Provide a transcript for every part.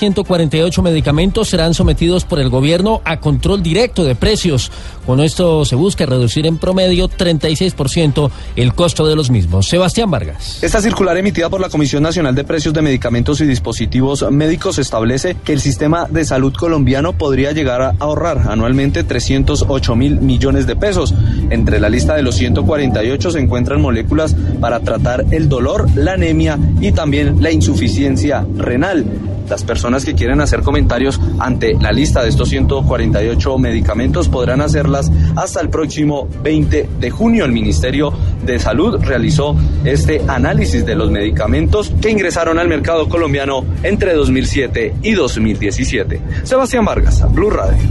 148 medicamentos serán sometidos por el gobierno a control directo de precios. Con esto se busca reducir en promedio 36% el costo de los mismos. Sebastián Vargas. Esta circular emitida por la Comisión Nacional de Precios de Medicamentos y Dispositivos Médicos establece que el sistema de salud colombiano podría llegar a ahorrar anualmente 308 mil millones de pesos. Entre la lista de los 148 se encuentran moléculas para tratar el dolor, la anemia y también la insuficiencia renal. Las personas que quieren hacer comentarios ante la lista de estos 148 medicamentos podrán hacerlas hasta el próximo 20 de junio. El Ministerio de Salud realizó este análisis de los medicamentos que ingresaron al mercado colombiano entre 2007 y 2017. Sebastián Vargas, Blue Radio.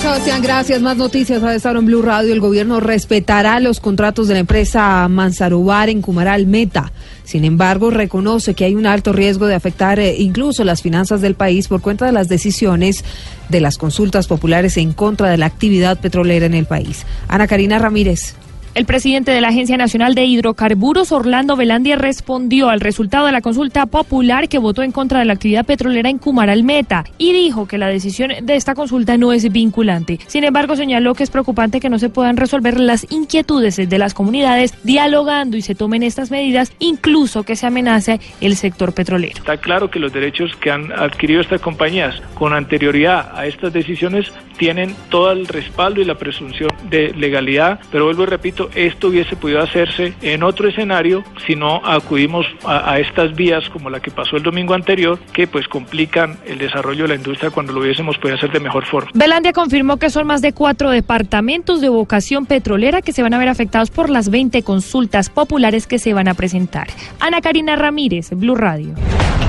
Sebastián, gracias. Más noticias a estar en Blue Radio. El gobierno respetará los contratos de la empresa Manzarubar en Cumaral Meta. Sin embargo, reconoce que hay un alto riesgo de afectar eh, incluso las finanzas del país por cuenta de las decisiones de las consultas populares en contra de la actividad petrolera en el país. Ana Karina Ramírez. El presidente de la Agencia Nacional de Hidrocarburos, Orlando Velandia, respondió al resultado de la consulta popular que votó en contra de la actividad petrolera en Cumaral Meta y dijo que la decisión de esta consulta no es vinculante. Sin embargo, señaló que es preocupante que no se puedan resolver las inquietudes de las comunidades dialogando y se tomen estas medidas, incluso que se amenace el sector petrolero. Está claro que los derechos que han adquirido estas compañías con anterioridad a estas decisiones tienen todo el respaldo y la presunción de legalidad, pero vuelvo y repito, esto hubiese podido hacerse en otro escenario si no acudimos a, a, estas vías como la que pasó el domingo anterior, que pues complican el desarrollo de la industria cuando lo hubiésemos podido hacer de mejor forma. Belandia confirmó que son más de cuatro departamentos de vocación petrolera que se van a ver afectados por las 20 consultas populares que se van a presentar. Ana Karina Ramírez, Blue Radio.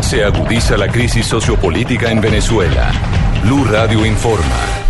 Se agudiza la crisis sociopolítica en Venezuela. Blue Radio informa.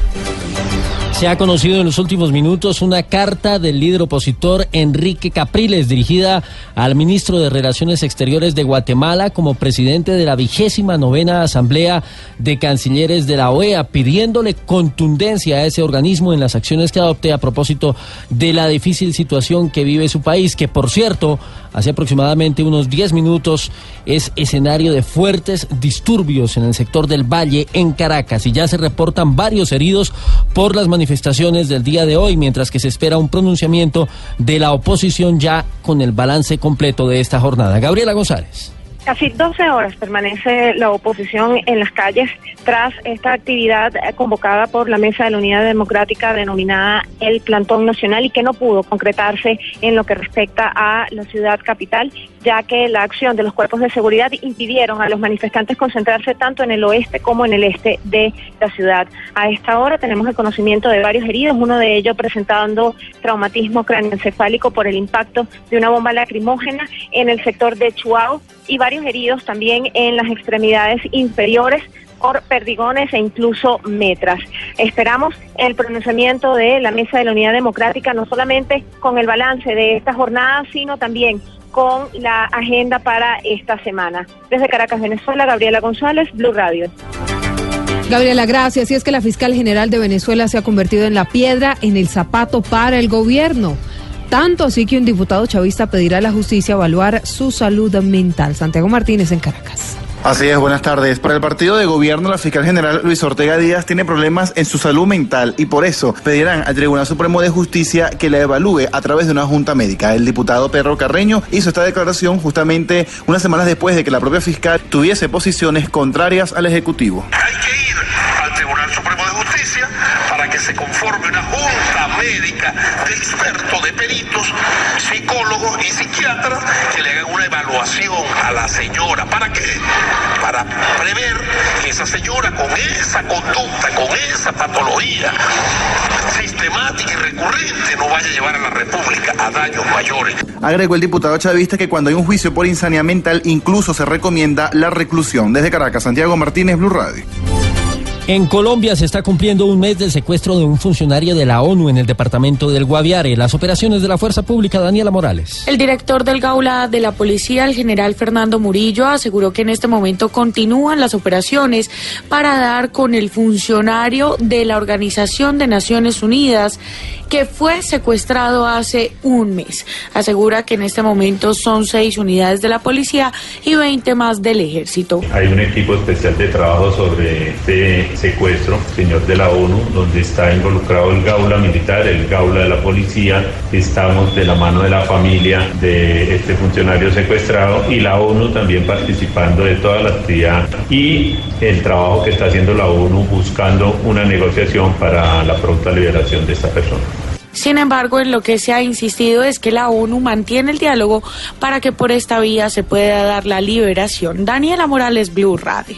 Se ha conocido en los últimos minutos una carta del líder opositor Enrique Capriles dirigida al ministro de Relaciones Exteriores de Guatemala como presidente de la vigésima novena Asamblea de Cancilleres de la OEA, pidiéndole contundencia a ese organismo en las acciones que adopte a propósito de la difícil situación que vive su país, que por cierto, hace aproximadamente unos 10 minutos es escenario de fuertes disturbios en el sector del Valle en Caracas. Y ya se reportan varios heridos por las manifestaciones manifestaciones del día de hoy, mientras que se espera un pronunciamiento de la oposición ya con el balance completo de esta jornada. Gabriela González. Casi 12 horas permanece la oposición en las calles tras esta actividad eh, convocada por la Mesa de la Unidad Democrática denominada el Plantón Nacional y que no pudo concretarse en lo que respecta a la ciudad capital, ya que la acción de los cuerpos de seguridad impidieron a los manifestantes concentrarse tanto en el oeste como en el este de la ciudad. A esta hora tenemos el conocimiento de varios heridos, uno de ellos presentando traumatismo cráneoencefálico por el impacto de una bomba lacrimógena en el sector de Chuao y varios heridos también en las extremidades inferiores por perdigones e incluso metras. Esperamos el pronunciamiento de la Mesa de la Unidad Democrática, no solamente con el balance de esta jornada, sino también con la agenda para esta semana. Desde Caracas, Venezuela, Gabriela González, Blue Radio. Gabriela, gracias. Y es que la fiscal general de Venezuela se ha convertido en la piedra en el zapato para el gobierno. Tanto así que un diputado chavista pedirá a la justicia evaluar su salud mental. Santiago Martínez en Caracas. Así es, buenas tardes. Para el partido de gobierno, la fiscal general Luis Ortega Díaz tiene problemas en su salud mental y por eso pedirán al Tribunal Supremo de Justicia que la evalúe a través de una junta médica. El diputado Pedro Carreño hizo esta declaración justamente unas semanas después de que la propia fiscal tuviese posiciones contrarias al Ejecutivo. Hay que ir al Tribunal Supremo de Justicia para que se conforme junta médica de expertos, de peritos, psicólogos y psiquiatras que le hagan una evaluación a la señora. ¿Para qué? Para prever que esa señora con esa conducta, con esa patología sistemática y recurrente no vaya a llevar a la República a daños mayores. Agregó el diputado chavista que cuando hay un juicio por insanidad mental incluso se recomienda la reclusión. Desde Caracas, Santiago Martínez, Blue Radio. En Colombia se está cumpliendo un mes del secuestro de un funcionario de la ONU en el departamento del Guaviare. Las operaciones de la Fuerza Pública, Daniela Morales. El director del Gaula de la Policía, el general Fernando Murillo, aseguró que en este momento continúan las operaciones para dar con el funcionario de la Organización de Naciones Unidas que fue secuestrado hace un mes. Asegura que en este momento son seis unidades de la policía y 20 más del ejército. Hay un equipo especial de trabajo sobre este secuestro, señor de la ONU, donde está involucrado el Gaula militar, el Gaula de la policía. Estamos de la mano de la familia de este funcionario secuestrado y la ONU también participando de toda la actividad y el trabajo que está haciendo la ONU buscando una negociación para la pronta liberación de esta persona. Sin embargo, en lo que se ha insistido es que la ONU mantiene el diálogo para que por esta vía se pueda dar la liberación. Daniela Morales, Blue Radio.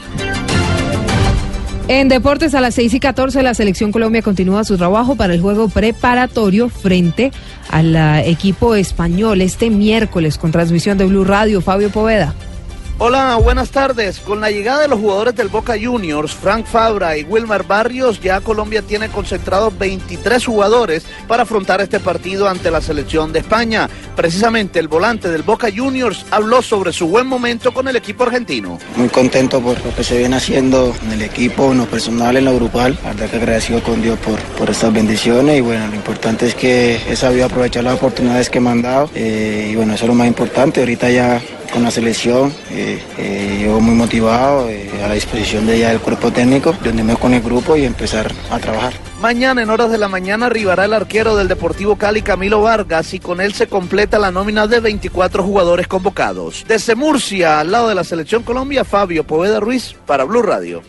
En deportes a las 6 y 14 la selección Colombia continúa su trabajo para el juego preparatorio frente al eh, equipo español este miércoles con transmisión de Blue Radio. Fabio Poveda. Hola, buenas tardes. Con la llegada de los jugadores del Boca Juniors, Frank Fabra y Wilmar Barrios, ya Colombia tiene concentrados 23 jugadores para afrontar este partido ante la selección de España. Precisamente el volante del Boca Juniors habló sobre su buen momento con el equipo argentino. Muy contento por lo que se viene haciendo en el equipo, en lo personal, en lo grupal. La verdad que agradecido con Dios por, por estas bendiciones y bueno, lo importante es que he sabido aprovechar las oportunidades que me han dado eh, y bueno, eso es lo más importante. Ahorita ya con la selección, eh, eh, yo muy motivado, eh, a la disposición de ella del cuerpo técnico, reunirme con el grupo y empezar a trabajar. Mañana en horas de la mañana arribará el arquero del Deportivo Cali, Camilo Vargas, y con él se completa la nómina de 24 jugadores convocados. Desde Murcia, al lado de la Selección Colombia, Fabio Poveda Ruiz para Blue Radio.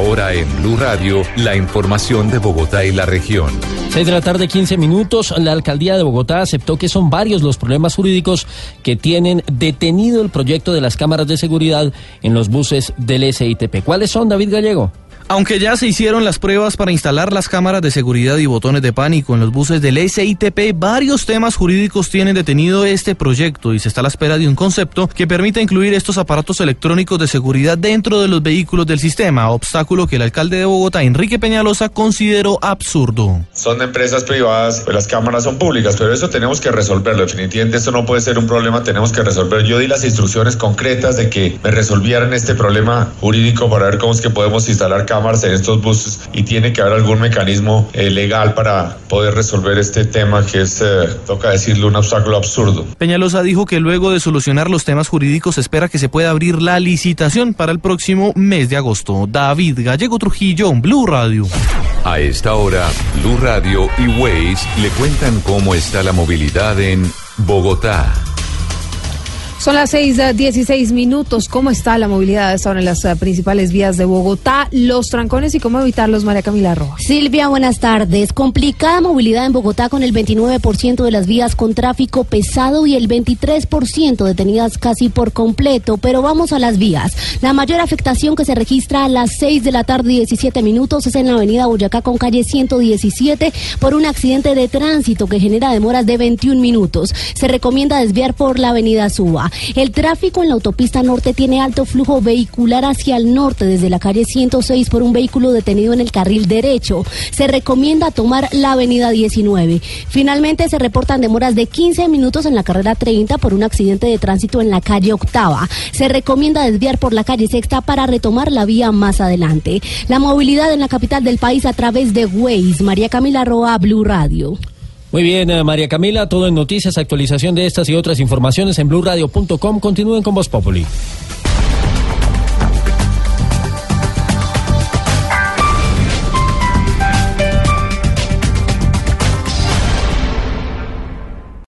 Ahora en Blue Radio, la información de Bogotá y la región. 6 de la tarde, 15 minutos. La alcaldía de Bogotá aceptó que son varios los problemas jurídicos que tienen detenido el proyecto de las cámaras de seguridad en los buses del SITP. ¿Cuáles son, David Gallego? Aunque ya se hicieron las pruebas para instalar las cámaras de seguridad y botones de pánico en los buses del SITP, varios temas jurídicos tienen detenido este proyecto y se está a la espera de un concepto que permita incluir estos aparatos electrónicos de seguridad dentro de los vehículos del sistema, obstáculo que el alcalde de Bogotá, Enrique Peñalosa, consideró absurdo. Son empresas privadas, pues las cámaras son públicas, pero eso tenemos que resolverlo. Definitivamente esto no puede ser un problema, tenemos que resolver. Yo di las instrucciones concretas de que me resolvieran este problema jurídico para ver cómo es que podemos instalar cámaras en estos buses y tiene que haber algún mecanismo eh, legal para poder resolver este tema que es, eh, toca decirlo, un obstáculo absurdo. Peñalosa dijo que luego de solucionar los temas jurídicos espera que se pueda abrir la licitación para el próximo mes de agosto. David Gallego Trujillo, Blue Radio. A esta hora, Blue Radio y Waze le cuentan cómo está la movilidad en Bogotá. Son las 6:16 minutos. ¿Cómo está la movilidad ahora en las uh, principales vías de Bogotá? Los trancones y cómo evitarlos, María Camila Rojas. Silvia, buenas tardes. Complicada movilidad en Bogotá con el 29% de las vías con tráfico pesado y el 23% detenidas casi por completo. Pero vamos a las vías. La mayor afectación que se registra a las 6 de la tarde y 17 minutos es en la avenida Boyacá con calle 117 por un accidente de tránsito que genera demoras de 21 minutos. Se recomienda desviar por la avenida Suba. El tráfico en la autopista norte tiene alto flujo vehicular hacia el norte desde la calle 106 por un vehículo detenido en el carril derecho. Se recomienda tomar la avenida 19. Finalmente se reportan demoras de 15 minutos en la carrera 30 por un accidente de tránsito en la calle octava. Se recomienda desviar por la calle sexta para retomar la vía más adelante. La movilidad en la capital del país a través de Waze. María Camila Roa, Blue Radio. Muy bien, eh, María Camila, todo en noticias, actualización de estas y otras informaciones en blurradio.com. Continúen con Voz Populi.